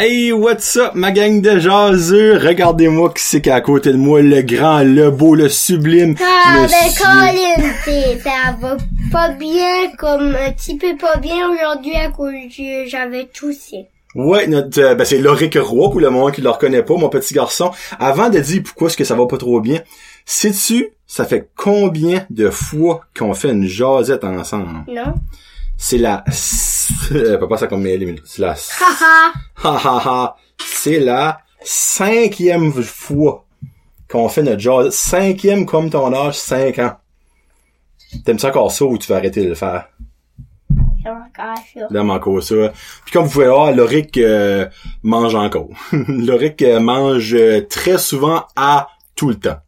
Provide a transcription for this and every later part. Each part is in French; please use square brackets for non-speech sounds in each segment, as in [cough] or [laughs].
Hey, what's up, ma gang de jaseux? Regardez-moi qui c'est qui est à côté de moi, le grand, le beau, le sublime. Ah, ben monsieur- Colin, ça va pas bien, comme un petit peu pas bien aujourd'hui à cause j'avais toussé. Ouais, notre, euh, ben c'est Loric Roy, pour le moment qui le reconnaît pas, mon petit garçon. Avant de dire pourquoi est-ce que ça va pas trop bien, sais-tu, ça fait combien de fois qu'on fait une jasette ensemble? Non? C'est la... [laughs] Euh, pas ça comme. C'est la... C'est la cinquième fois qu'on fait notre jasette. Cinquième comme ton âge, cinq ans. T'aimes ça encore ça ou tu vas arrêter de le faire? J'aime encore ça. Puis comme vous pouvez voir, Loric euh, mange encore. [laughs] Loric euh, mange euh, très souvent à tout le temps.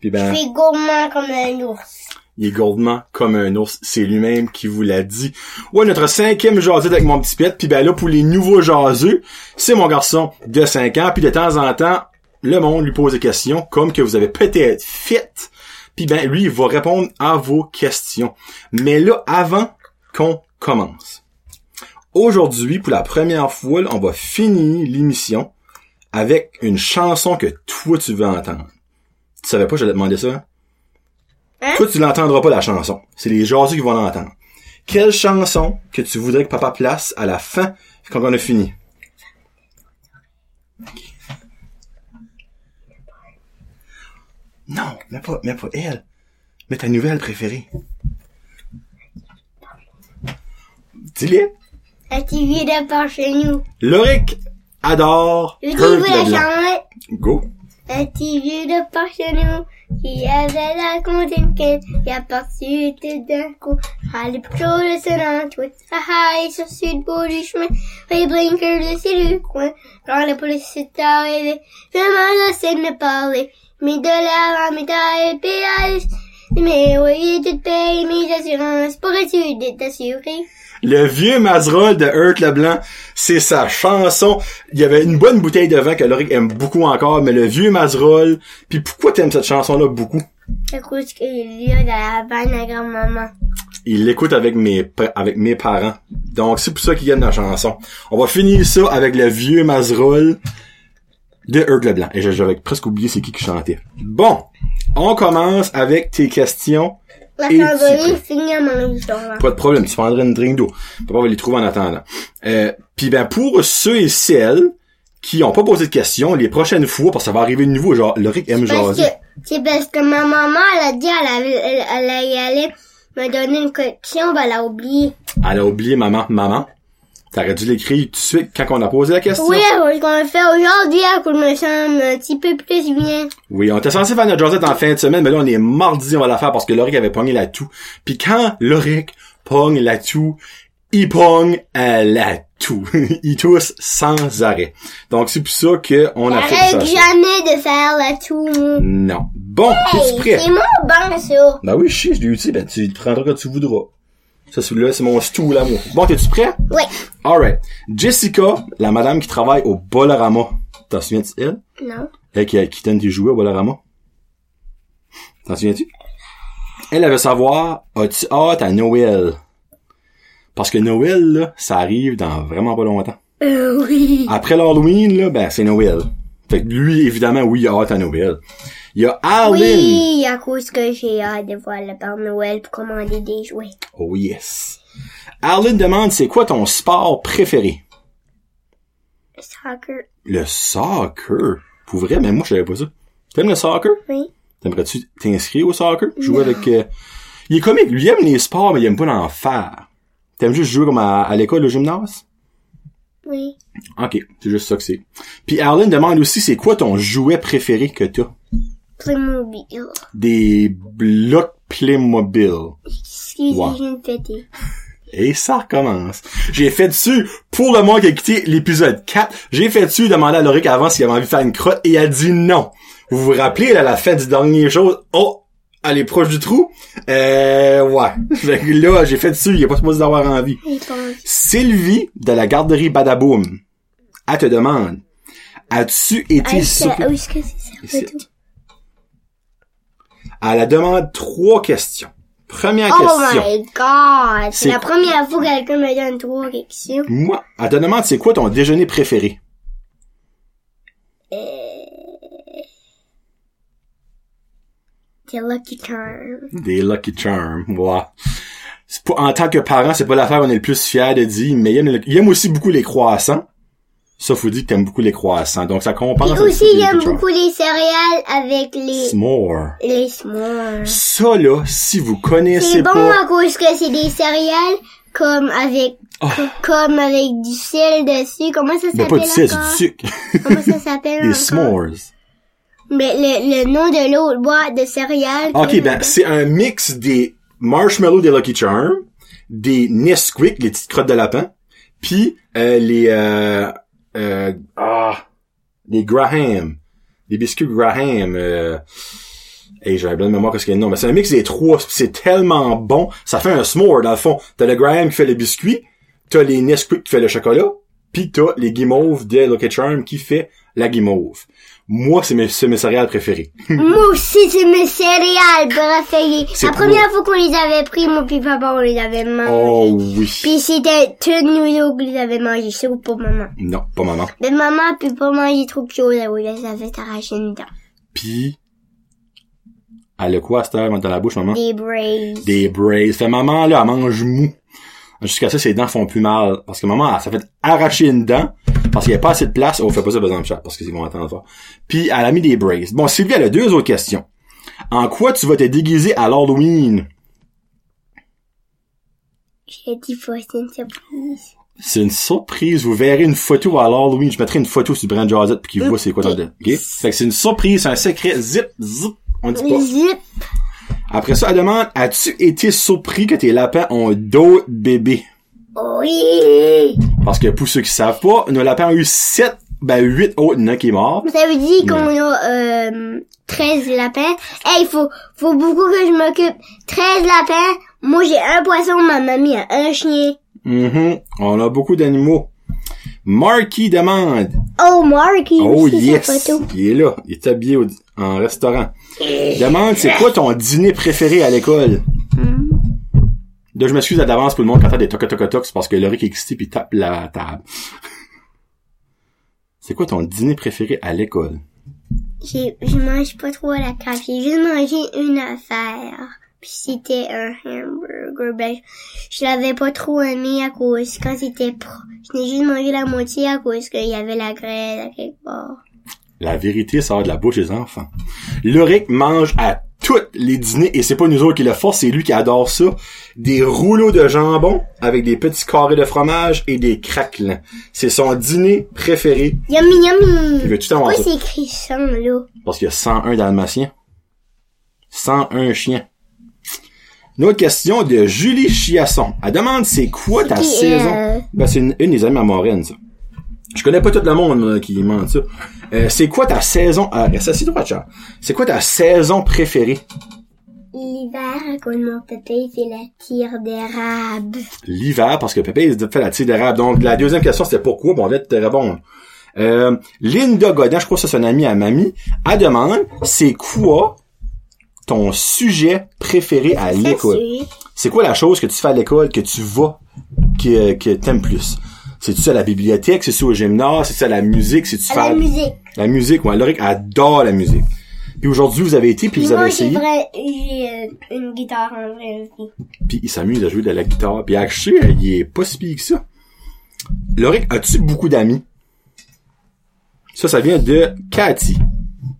Puis Je ben, suis gourmand comme un ours. Il est gourdement comme un ours. C'est lui-même qui vous l'a dit. Ouais, notre cinquième jasette avec mon petit pet. Puis ben là, pour les nouveaux jaseux, c'est mon garçon de 5 ans. Puis de temps en temps, le monde lui pose des questions comme que vous avez peut-être fait. Puis ben, lui, il va répondre à vos questions. Mais là, avant qu'on commence. Aujourd'hui, pour la première fois, on va finir l'émission avec une chanson que toi, tu veux entendre. Tu savais pas que j'allais te demander ça? Hein? Toi, tu l'entendras pas, la chanson. C'est les jaseux qui vont l'entendre. Quelle chanson que tu voudrais que papa place à la fin quand on a fini? Non, mais pas, mais pas elle. Mais ta nouvelle préférée. Dis-le. La TV de par chez nous? Loric adore Je dis la. Go. Petit vieux de par chez nous qui avait la continquette qui a parti tout d'un coup. Plus chaud de son entour. Ah ah, et sur le bout du chemin. Les blinkers de ses coins. Quand la police est arrivée, je m'en lassais de me parler. Mes dollars, mes tailles, péage. Mais oui, tu te payes mes assurances. Pourrais-tu d'être assuré? Le vieux Mazerol de Hurt Leblanc, c'est sa chanson. Il y avait une bonne bouteille de vin que Loric aime beaucoup encore, mais le vieux Mazerol. Puis pourquoi t'aimes cette chanson-là beaucoup? À cause qu'il y a la vanne à grand-maman. Il l'écoute avec mes avec mes parents. Donc c'est pour ça qu'il aime la chanson. On va finir ça avec le vieux Mazerol de Hurt Leblanc. Et j'avais presque oublié c'est qui qui chantait. Bon, on commence avec tes questions. La chandelier finit à manger. Pas de problème, tu prendrais une drink d'eau. Papa va les trouver en attendant. Euh, Puis ben pour ceux et celles qui ont pas posé de questions, les prochaines fois, parce que ça va arriver de nouveau, genre Loric aime jaser. c'est parce que ma maman, elle a dit, elle, avait, elle, elle, allait aller me donner une question, ben, elle a oublié. Elle a oublié maman, maman. T'aurais dû l'écrire tout de suite quand on a posé la question. Oui, ce qu'on a fait aujourd'hui, à cause me semble un petit peu plus bien. Oui, on était censé faire notre jasette en fin de semaine, mais là, on est mardi, on va la faire parce que Loric avait pogné la toux. Puis quand Loric pogne la toux, il pogne euh, la toux. [laughs] il tousse sans arrêt. Donc, c'est pour ça qu'on a fait ça. Jamais de faire la toux. Non. Bon, Hey, es-tu prêt? c'est mon banc, ça. Ben oui, je sais, je l'ai utilisé, ben tu te prendras quand tu voudras. Ça, celui-là, c'est mon stool là, moi. Bon, t'es-tu prêt? Oui. Alright. Jessica, la madame qui travaille au Bolorama. T'en souviens-tu elle? Non. Elle qui, qui donne des jouets au Bolorama? T'en souviens-tu? Elle, elle veut savoir, as-tu hâte à Noël? Parce que Noël, là, ça arrive dans vraiment pas longtemps. Euh, oui. Après l'Halloween, là, ben, c'est Noël. Fait que lui, évidemment, oui, il a hâte à Noël. Il y a Arlene. Oui, à cause que j'ai hâte de voir le Père Noël pour commander des jouets. Oh yes. Arlene demande, c'est quoi ton sport préféré? Soccer. Le soccer? Pour vrai, mais moi, je savais pas ça. T'aimes le soccer? Oui. T'aimerais-tu t'inscrire au soccer? Jouer avec... euh, Il est comique. Lui, il aime les sports, mais il aime pas d'en faire. T'aimes juste jouer comme à, à l'école, au gymnase? Oui. Ok, c'est juste ça que c'est. Puis Arlene demande aussi, c'est quoi ton jouet préféré que t'as? Playmobil. Des blocs Playmobil. Excusez, Wow. j'ai pété. Et ça recommence. J'ai fait dessus, pour le mois qui a quitté l'épisode 4, j'ai fait dessus demander à Loric avant s'il avait envie de faire une crotte et il a dit non. Vous vous rappelez, à la fin du dernier chose, oh, elle est proche du trou? Euh, ouais. Fait que là, j'ai fait dessus, il est pas supposé d'avoir envie. Sylvie, de la garderie Badaboom, elle te demande, as-tu été Est-ce que, que c'est photo? Elle a demande trois questions. Première Oh question. my god! C'est la première fois que quelqu'un me donne trois questions. Moi, elle te demande c'est quoi ton déjeuner préféré? Euh... The Lucky Charm. Des Lucky Charms, ouais. En tant que parent, c'est pas l'affaire qu'on est le plus fier de dire, mais il aime, il aime aussi beaucoup les croissants. Ça, faut dire que t'aimes beaucoup les croissants. Donc, ça compense. Et aussi, les j'aime beaucoup les céréales avec les, S'more. les s'mores. Ça, là, si vous connaissez C'est bon pas... à cause que c'est des céréales comme avec, Oh. comme avec du sel dessus. Comment ça Ben, s'appelle pas du sel, c'est du sucre. Comment ça s'appelle [laughs] encore? s'mores. Mais le, le nom de l'autre boîte de céréales. Ok, ben, c'est un mix des marshmallows des Lucky Charms, des Nesquik, les petites crottes de lapin, puis euh, les euh, euh, ah, les Graham, les biscuits Graham. Euh, hey, j'avais bien de mémoire qu'est-ce qu'il y a nom, mais c'est un mix des trois, c'est tellement bon, ça fait un s'more dans le fond. T'as le Graham qui fait les biscuits, t'as les Nesquik qui fait le chocolat, puis t'as les guimauves de Lucky Charms qui fait la guimauve. Moi, c'est mes, c'est mes céréales préférées. [laughs] Moi aussi, c'est mes céréales préférées. C'est La première fois qu'on les avait pris, mon puis papa, on les avait mangés. Oh oui. Puis c'était tout autres qui les avait mangés, sauf pour maman. Non, pas maman. Mais maman peut pas manger trop de choses, elle ça fait arracher une dent. Pis, elle a quoi à cette heure dans la bouche, maman? Des braises. Des braises. Fait maman, là, elle mange mou. Jusqu'à ça, ses dents font plus mal. Parce que maman, elle s'est fait arracher une dent. Parce qu'il n'y a pas assez de place. Oh, fait pas ça besoin de chat. Parce qu'ils vont entendre fort. Puis, elle a mis des braises. Bon, Sylvie, elle a deux autres questions. En quoi tu vas te déguiser à l'Halloween? J'ai dit faut c'est une surprise. C'est une surprise. Vous verrez une photo à l'Halloween. Je mettrai une photo sur Brand Josette pour qu'il voit c'est quoi ton dé- OK? Fait que c'est une surprise, c'est un secret. Zip, zip. On dit pas. Zip. Après ça, elle demande, as-tu été surpris que tes lapins ont d'autres bébés? Oui. Parce que pour ceux qui savent pas, nos lapins ont eu sept, ben huit autres, il y en a qui est mort. Ça veut dire qu'on a euh, 13 lapins. Hey, il faut, faut beaucoup que je m'occupe. 13 lapins. Moi, j'ai un poisson, ma mamie a un chien. Mhm. On a beaucoup d'animaux. Marky demande. Oh, Marky, Oh yes! Il est là. Il est habillé au- en restaurant. Demande, c'est quoi ton dîner préféré à l'école? Hmm. Là, je m'excuse à d'avance pour le monde qui entend des toc toc toc c'est parce que Laurie est excité puis tape la table. [laughs] C'est quoi ton dîner préféré à l'école? J'ai, je mange pas trop à la cave. J'ai juste mangé une affaire. Puis c'était un hamburger. Ben, je l'avais pas trop aimé à cause quand c'était pro. Je n'ai juste mangé la moitié à cause qu'il y avait la graisse à quelque part. La vérité sort de la bouche des enfants. Loric mange à tous les dîners, et c'est pas nous autres qui le font, c'est lui qui adore ça. Des rouleaux de jambon avec des petits carrés de fromage et des craquelins. C'est son dîner préféré. Yummy, yummy! Il veut tout Pourquoi c'est écrit 100, là? Parce qu'il y a 101 dalmatiens. 101 chiens. Une autre question de Julie Chiasson. Elle demande c'est quoi ta saison? euh, Ben, c'est une, une des amies à Maureen, ça. Je connais pas tout le monde là, qui demande ça. Euh, c'est quoi ta saison... Ah, assis droit, Charles. C'est quoi ta saison préférée? L'hiver, quand mon pépé fait la tire d'érable. L'hiver, parce que Pépé il fait la tire d'érable. Donc, la deuxième question, c'était pourquoi? Bon, on va te répondre. Euh, Linda Godin, je crois que c'est une amie à mamie, elle demande, c'est quoi ton sujet préféré à l'école? C'est quoi la chose que tu fais à l'école que tu vas, que, que t'aimes plus? C'est-tu ça à la bibliothèque? C'est-tu au gymnase? C'est ça à la musique? C'est-tu faire... la musique. La musique, ouais. Loric adore la musique. Puis aujourd'hui, vous avez été, puis vous Moi, avez essayé, vrai, j'ai euh, une guitare en vrai aussi. puis il s'amuse à jouer de la guitare. Puis Akshay, il est pas si pire que ça. Loric, as-tu beaucoup d'amis? Ça, ça vient de Cathy,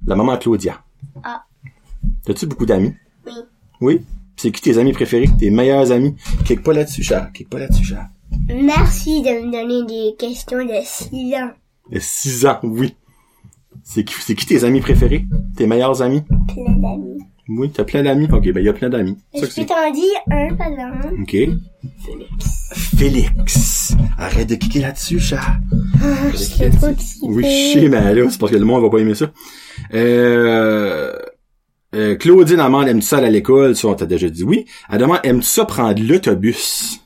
la maman Claudia. Ah. As-tu beaucoup d'amis? Oui. Oui? C'est qui tes amis préférés? Tes meilleurs amis? Clique pas là-dessus, Charles. Clique pas là-dessus, Charles. Merci de me donner des questions de 6 ans. De 6 ans, oui. C'est qui, c'est qui tes amis préférés? Tes meilleurs amis? Plein d'amis. Oui, t'as plein d'amis. Ok, ben il y a plein d'amis. Je peux t'en dire un, par exemple. OK. Félix. Arrête de cliquer là-dessus, chat. Ah, je suis trop excitée. Oui, je sais, mais là, c'est parce que le monde va pas aimer ça. Euh, euh, Claudine demande, aimes-tu ça aller à l'école? Ça, on t'a déjà dit oui. Elle demande, aimes-tu ça prendre l'autobus?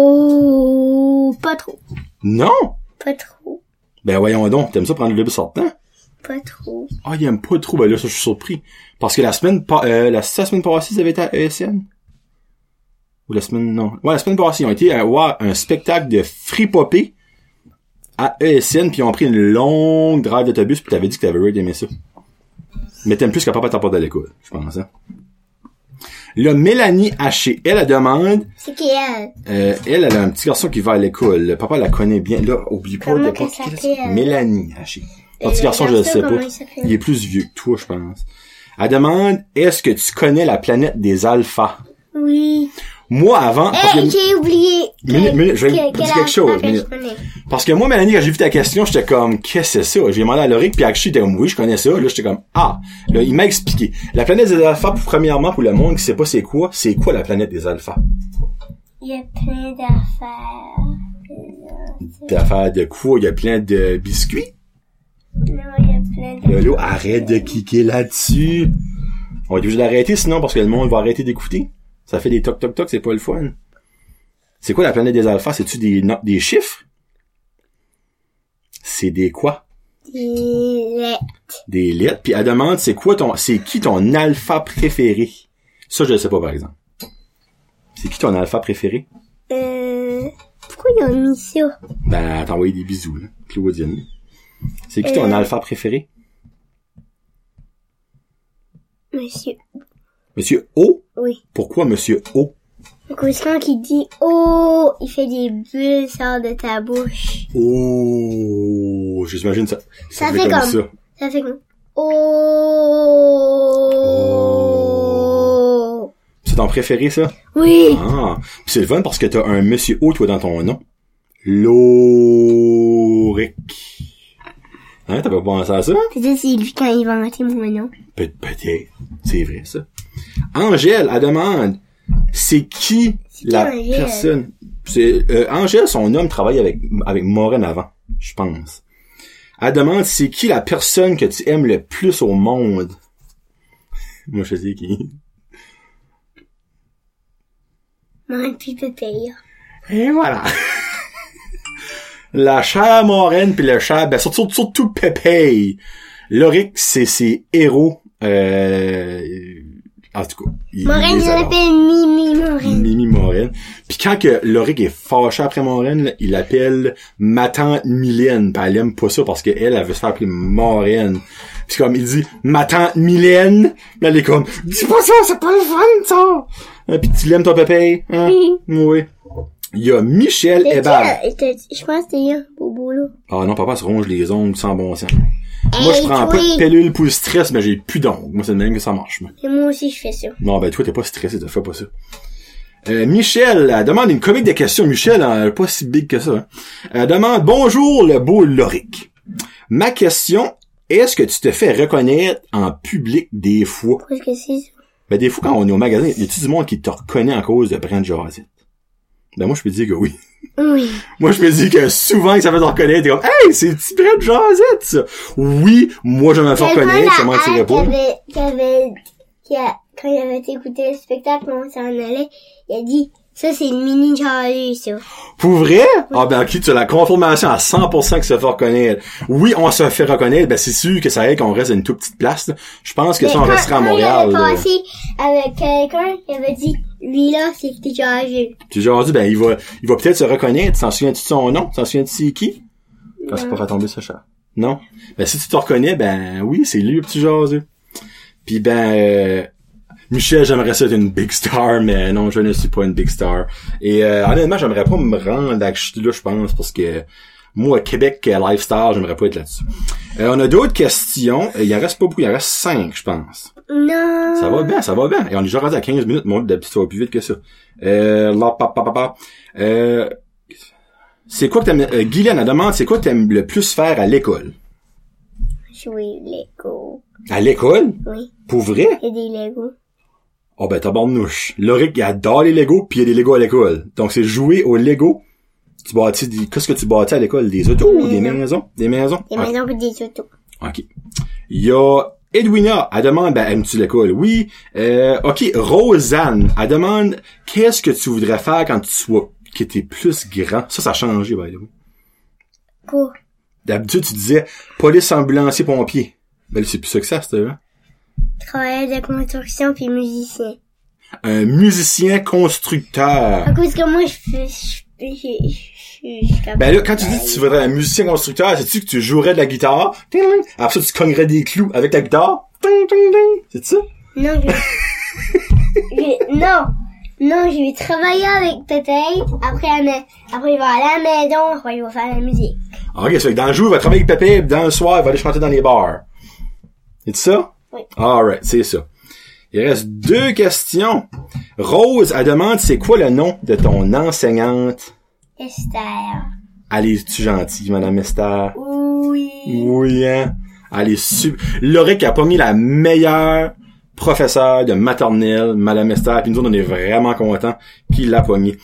Oh, pas trop. Non! Pas trop. Ben voyons donc, t'aimes ça prendre l'autobus sortant? Pas trop. Ah, il aime pas trop, ben là, ça, je suis surpris. Parce que la semaine, pa- euh, la, la semaine passée, ils avaient été à ESN? Ou la semaine, non. Ouais, la semaine passée, ils ont été à voir un spectacle de free popé à ESN, puis ils ont pris une longue drive d'autobus, puis t'avais dit que t'avais really aimé ça. Mais t'aimes plus que papa t'apporte à l'école, je pense, hein. Là, Mélanie Haché, elle, elle demande, C'est qui elle? euh, elle, elle a un petit garçon qui va à l'école. Le Papa la connaît bien. Là, oublie pas Comment de qu'elle? Mélanie Haché. Euh, petit garçon, je le sais pas. il? Il est plus vieux que toi, je pense. Elle demande, est-ce que tu connais la planète des alphas? Oui. Moi, avant, Eh, que, j'ai oublié. Minute, minute, je vais que- vous dire quelque chose, que parce que moi, Mélanie, quand j'ai vu ta question, j'étais comme, qu'est-ce que c'est ça? J'ai demandé à Loric, puis Akshi était comme, oui, je connais ça. Là, j'étais comme, ah. Là, il m'a expliqué. La planète des alphas, premièrement, pour le monde qui sait pas c'est quoi, c'est quoi la planète des alphas? Il y a plein d'affaires. D'affaires de quoi? Il y a plein de biscuits? Non, il y a plein de... Lolo, arrête de cliquer là-dessus. On va être obligé d'arrêter sinon parce que le monde va arrêter d'écouter. Ça fait des toc toc toc, c'est pas le fun. C'est quoi la planète des alphas? C'est-tu des, des chiffres? C'est des quoi? Des lettres. Des lettres. Puis elle demande c'est quoi ton. C'est qui ton alpha préféré? Ça, je le sais pas par exemple. C'est qui ton alpha préféré? Euh... Pourquoi ils ont mis ça? Ben, t'as envoyé des bisous, là. Claudienne. C'est qui ton Euh. alpha préféré? Monsieur. Monsieur O? Oui. Pourquoi Monsieur O? Parce que quand il dit « Oh », il fait des bulles sort de ta bouche. Oh, j'imagine ça. Ça, Ça fait, fait comme, comme- ça. Ça fait comme « Oh ». C'est ton préféré, ça? Oui. Ah. C'est le fun parce que t'as un monsieur O, toi, dans ton nom. Loric. Hein, t'as pas pensé à ça? C'est lui quand il a inventé mon nom. Peut- Peut-être. C'est vrai, ça. Angèle, elle demande, c'est qui la Angèle? personne? C'est, euh, Angèle, son homme travaille avec, avec Maureen avant, je pense. Elle demande, c'est qui la personne que tu aimes le plus au monde? Moi, je sais qui. Mon puis Pépé. Et voilà. la chère Maureen puis le cher, ben surtout, surtout Pépé. Loric, c'est ses héros. Euh, en tout cas. il- il l'appelle Mimi Maureen. Mimi Moren. Puis quand que Loric est fâché après Moren, là, il appelle ma tante Mylène. Puis elle aime pas ça parce qu'elle, elle veut se faire appeler Moren. Puis comme il dit ma tante Mylène, puis elle est comme dis pas ça, c'est pas le fun ça. Euh, Puis tu l'aimes ton pépé, hein? Oui. Il y a Michel Hébert. euh, Je pense que c'était un bobo là. Ah non, papa se ronge les ongles sans bon sens. Moi, je prends pas de pilule pour le stress, mais j'ai plus d'ongles. Moi, c'est le même que ça marche, moi. Et moi aussi, je fais ça. Non, ben toi, t'es pas stressé, tu fais pas ça. Euh, Michel, elle demande une comique de questions. Michel, elle pas si big que ça. hein. Elle demande, bonjour le beau Loric. Ma question, est-ce que tu te fais reconnaître en public des fois? Qu'est-ce que c'est ça? Ben des fois, quand on est au magasin, y a-tu du monde qui te reconnaît en cause de Brand Josette? Ben moi, je peux dire que oui. Oui. [laughs] Moi, je peux dire que souvent que ça fait te reconnaître, t'es comme, hey, c'est petit Brand Josette, ça. Oui, moi, je me fais reconnaître, je là, mentirais qui pas. quand il avait écouté le spectacle, on s'en allait, il a dit, ça c'est le mini Charlie, ça. Pour vrai? Ah ben ok, tu as la confirmation à 100% que ça fait reconnaître. Oui, on se fait reconnaître, ben c'est sûr que ça aide qu'on reste à une toute petite place. là. Je pense que Mais ça, on quand- restera à quand Montréal. Il là. avait passé avec quelqu'un, il avait dit, lui là, c'est petit Charlie. J'ai genre dit, ben il va, il va peut-être se reconnaître. T'en souviens-tu de son nom? T'en souviens-tu c'est qui? Quand c'est pas fait tomber ça, chat. Non? Ben si tu te reconnais, ben oui, c'est lui le petit jaseux. Puis ben, euh, Michel, j'aimerais ça être une big star, mais non, je ne suis pas une big star. Et euh, honnêtement, j'aimerais pas me rendre à je là, je pense, parce que moi, Québec euh, lifestyle, j'aimerais pas être là-dessus. Euh, on a d'autres questions. Euh, Il en reste pas beaucoup, il en reste cinq, je pense. Non. Ça va bien, ça va bien. Et on est déjà rendu à 15 minutes, mon d'habitude, ça va plus vite que ça. Euh, là, pa, pa, pa, pa. Euh, c'est quoi que t'aimes, euh, Guylaine, elle demande, c'est quoi que t'aimes le plus faire à l'école? Jouer Lego. À l'école? Oui. Pour vrai? Il y a des Lego. Oh ben, tabarnouche. Loric, il adore les Legos, puis il y a des Legos à l'école. Donc, c'est jouer au Lego. Tu bâtis des, qu'est-ce que tu bâtis à l'école? Des autos, Des des maisons. Des maisons? Des Ah, maisons pour des autos. OK. Il y a Edwina, elle demande, ben, aimes-tu l'école? Oui. Euh, OK, Rosanne, elle demande, qu'est-ce que tu voudrais faire quand tu sois, que t'es plus grand? Ça, ça a changé, by the way. Quoi? D'habitude, tu disais, police, ambulancier, pompier. Ben, c'est plus ça que ça, c'était, hein? Travailleur de construction puis musicien. Un musicien constructeur. À cause que moi, je, je Je-. Ben là, quand tu dis que tu voudrais un musicien constructeur, sais-tu que tu jouerais de la guitare? Après ça, tu cognerais des clous avec ta guitare? C'est ça? Non, je... je- Non, non, je vais travailler avec Pépé. Après, après, il va aller à la maison. Après, il va faire la musique. Ok, ça fait que dans le jour, il va travailler avec Pépé, dans le soir, il va aller chanter dans les bars. C'est ça? Oui. Alright, c'est ça. Il reste deux questions. Rose, elle demande c'est quoi le nom de ton enseignante? Esther. Allez, tu gentille, Madame Esther? Oui. Oui, hein? Elle est super. Loric a pas mis la meilleure professeure de maternelle, Madame Esther, puis nous autres, on est vraiment contents qu'il l'a pas mis.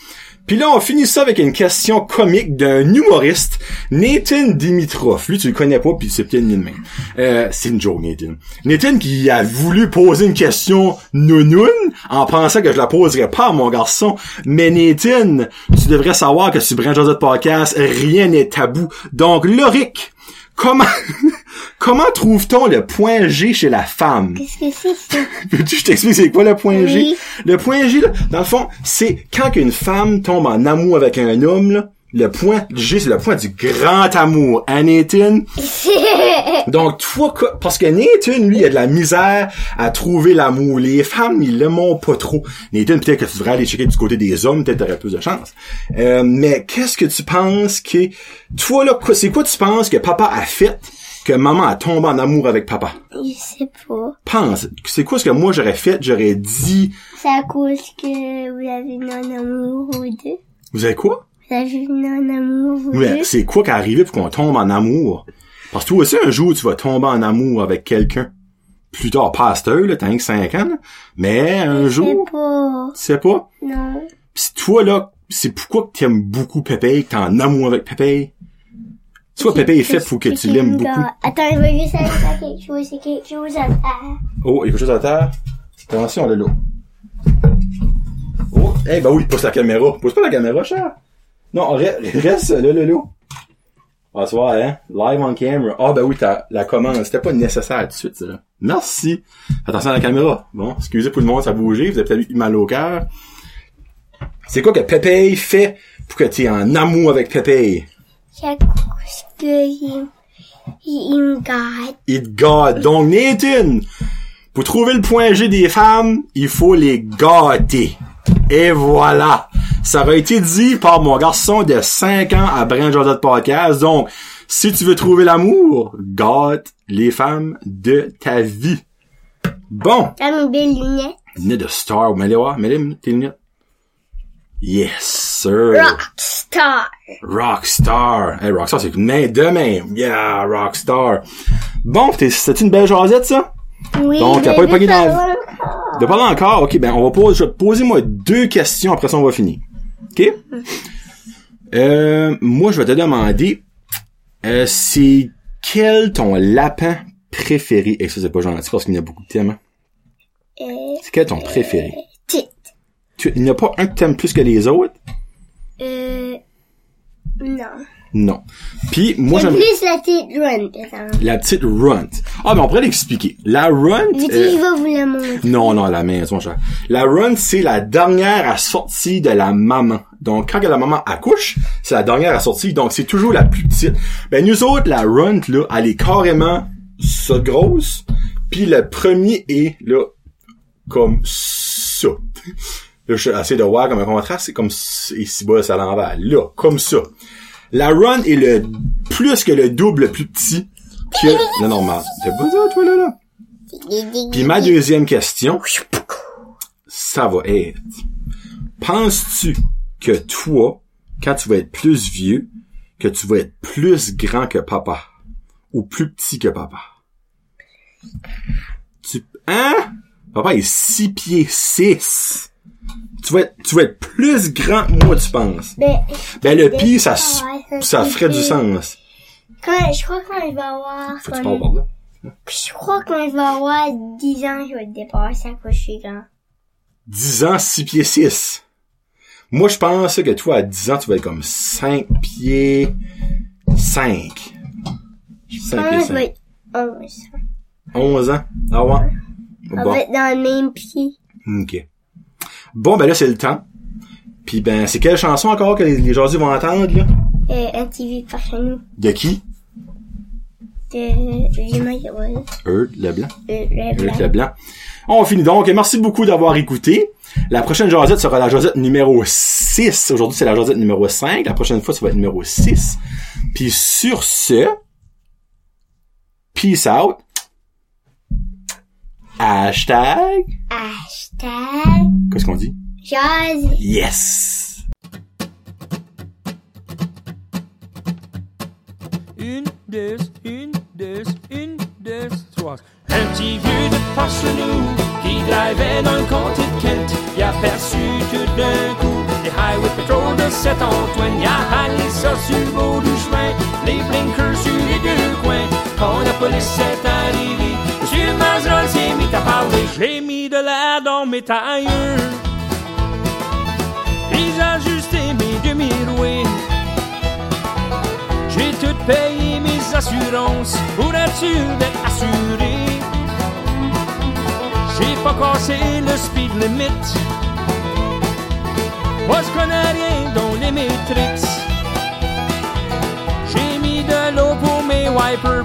Puis là, on finit ça avec une question comique d'un humoriste, Nathan Dimitrov. Lui, tu le connais pas, puis c'est peut-être une même. Euh, c'est une joke, Nathan. Nathan qui a voulu poser une question nounoun en pensant que je la poserais pas mon garçon. Mais Nathan, tu devrais savoir que sur Branch Josette Podcast, rien n'est tabou. Donc, Loric, comment, [laughs] comment trouve-t-on le point G chez la femme? Qu'est-ce que c'est ça? [laughs] Veux-tu que je t'explique c'est quoi le point G? Le point G, là, dans le fond, c'est quand une femme tombe en amour avec un homme, là, le point G, c'est le point du grand amour. Hein, Nathan? [laughs] Donc, toi, quoi- parce que Nathan, lui, il a de la misère à trouver l'amour. Les femmes, ils l'aiment pas trop. Nathan, peut-être que tu devrais aller checker du côté des hommes, peut-être t'aurais plus de chance. Euh, mais qu'est-ce que tu penses que... Toi, là, quoi- c'est quoi tu penses que papa a fait que maman a tombé en amour avec papa? Je sais pas. Pense. C'est quoi ce que moi j'aurais fait? J'aurais dit... C'est à cause que vous avez non amour ou deux. Vous avez quoi? Non amour deux. c'est quoi qui est arrivé pour qu'on tombe en amour? Parce que toi aussi, un jour, tu vas tomber en amour avec quelqu'un. Plus tard, pas à cette heure, là, t'as rien que 5 ans, là. Mais un Je sais jour, pas. tu sais pas? Non. Pis toi, là, c'est pourquoi que t'aimes beaucoup Pépé, que t'es en amour avec Pépé? Soit Pépé est fait pour que tu l'aimes beaucoup? Attends, je vais juste aller faire quelque chose. C'est quelque chose à faire. Oh, il y a quelque chose à terre. Attention, là, là. Oh, eh ben oui, pousse la caméra. Pousse pas la caméra, cher. Non, re- reste là, là, là. Ah, tu vois, hein? Live on camera. Ah, ben oui, t'as la commande. C'était pas nécessaire tout de suite, ça. Merci. Attention à la caméra. Bon, excusez pour le monde, ça a bougé. Vous avez peut-être eu mal au cœur. C'est quoi que Pépé fait pour que tu en amour avec Pépé? C'est que il, il, il me garde. It God. Donc, Nathan, pour trouver le point G des femmes, il faut les gâter. Et voilà. Ça aurait été dit par mon garçon de 5 ans à Brand Jordan Podcast. Donc, si tu veux trouver l'amour, gâte les femmes de ta vie. Bon. T'as mes belles lunettes. Lunettes de star. Mets-les voir. Mets-les, tes lunettes. Yes, sir. Rockstar. Rockstar. Hey, Rockstar, c'est une main de même. Yeah, Rockstar. Bon, c'était une belle jasette, ça? Oui, Donc, t'as mais pas eu pogné dans la- pas encore. De parler encore? Ok, ben, on va poser, je vais te poser, moi, deux questions, après ça, on va finir. Ok? Euh, moi, je vais te demander, euh, c'est quel ton lapin préféré? Et ça, c'est pas gentil parce qu'il y en a beaucoup de thèmes. hein. Euh, C'est quel ton préféré? Tu, il n'y a pas un que t'aimes plus que les autres? Euh, non. Non. Puis, moi, j'aime plus la petite run, par exemple. la petite runt. Ah, ben, on pourrait l'expliquer. La runt, Vicky, euh, je vais vous la montrer. Non, non, à la maison, cher. La run, c'est la dernière à sortir de la maman. Donc, quand la maman accouche, c'est la dernière à sortir. Donc, c'est toujours la plus petite. Ben, nous autres, la run, là, elle est carrément ça grosse. Puis le premier est, là, comme ça. Là, je essaie de voir comme un contraste. C'est comme ici bas, c'est à l'envers. Là, comme ça. La run est le plus que le double plus petit que le normal. T'as pas toi, là, là? Puis ma deuxième question, ça va être, penses-tu que toi, quand tu vas être plus vieux, que tu vas être plus grand que papa? Ou plus petit que papa? Tu, hein? Papa est 6 pieds 6. Tu vas être, tu vas être plus grand que moi, tu penses? Ben, Ben, le ça, s- Ouais, ça c'est ferait du sens. Quand, je crois quand je vais avoir, Faut que tu parles par là. je crois quand je vais avoir 10 ans, je vais dépasser à quoi je suis grand. 10 ans, 6 pieds 6. Moi, je pense que toi, à 10 ans, tu vas être comme 5 pieds 5. 5 Quand pieds je 5. vais être 11. 11 ans. Ah ouais? On va être dans le même pied. OK. Bon, ben là, c'est le temps. Puis ben, c'est quelle chanson encore que les, les jaseux vont entendre, là? Euh, un TV par chez nous. De qui? De. Eux, Leblanc. Euh, le blanc. On finit donc. Merci beaucoup d'avoir écouté. La prochaine jasette sera la jasette numéro 6. Aujourd'hui, c'est la jasette numéro 5. La prochaine fois, ça va être numéro 6. Puis sur ce, peace out. Hashtag? Hashtag Qu'est-ce qu'on dit? Jazz. Yes! Une, deux, une, deux, une, deux, trois. Un petit vieux de par chez nous qui drivait dans le comté de Kent. Il a perçu tout d'un coup les highway patrol de Saint-Antoine. Il a halé ça sur le bord du chemin, les blinkers sur les deux coins. Quand la police est arrivée, J'ai mis de l'air dans mes tailleurs. J'ai ajusté mes demi-roués. J'ai tout payé mes assurances pour être sûr d'être assuré. J'ai pas cassé le speed limit. Moi je connais rien dans les métriques. J'ai mis de l'eau pour mes wipers,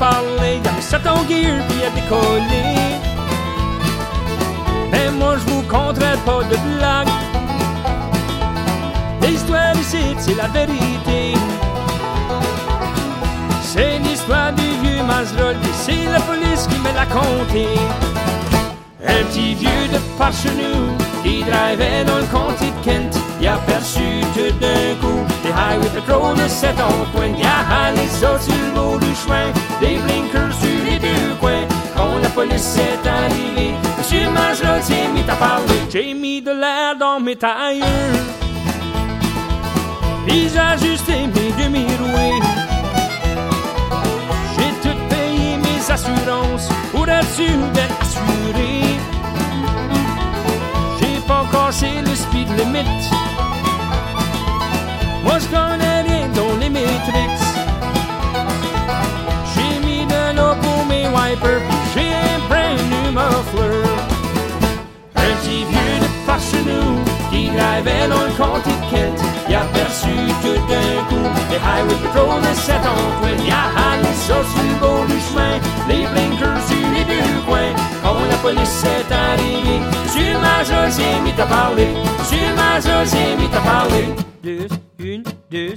parler. Y'a mis ça ton gear puis à décoller. Mais moi je vous conterai pas de blague. L'histoire ici, c'est la vérité. C'est l'histoire du vieux Maserol, et c'est la police qui me l'a conté. Un petit vieux de par qui drivait dans le comté de Kent. Il a perçu tout d'un coup les highway patrol de Saint-Antoine. Il a halé ça sur le bord du chemin, des blinkers sur les deux coins. Quand la police est arrivée, Monsieur s'est mis à parler. J'ai mis de l'air dans mes tailleurs. Puis j'ai ajusté mes demi-roués. J'ai tout payé mes assurances pour être sûr d'être puis j'ai un brand new muffler. Un petit vieux de par qui dans le de Kent. Il a tout d'un coup les highway patrol de Saint-Antoine. Il a halé ça sur le bord du chemin, les blinkers sur les deux coins. Quand la police est arrivée, Monsieur Major s'est mis à parler. Monsieur Major s'est mis. Deux, une, deux.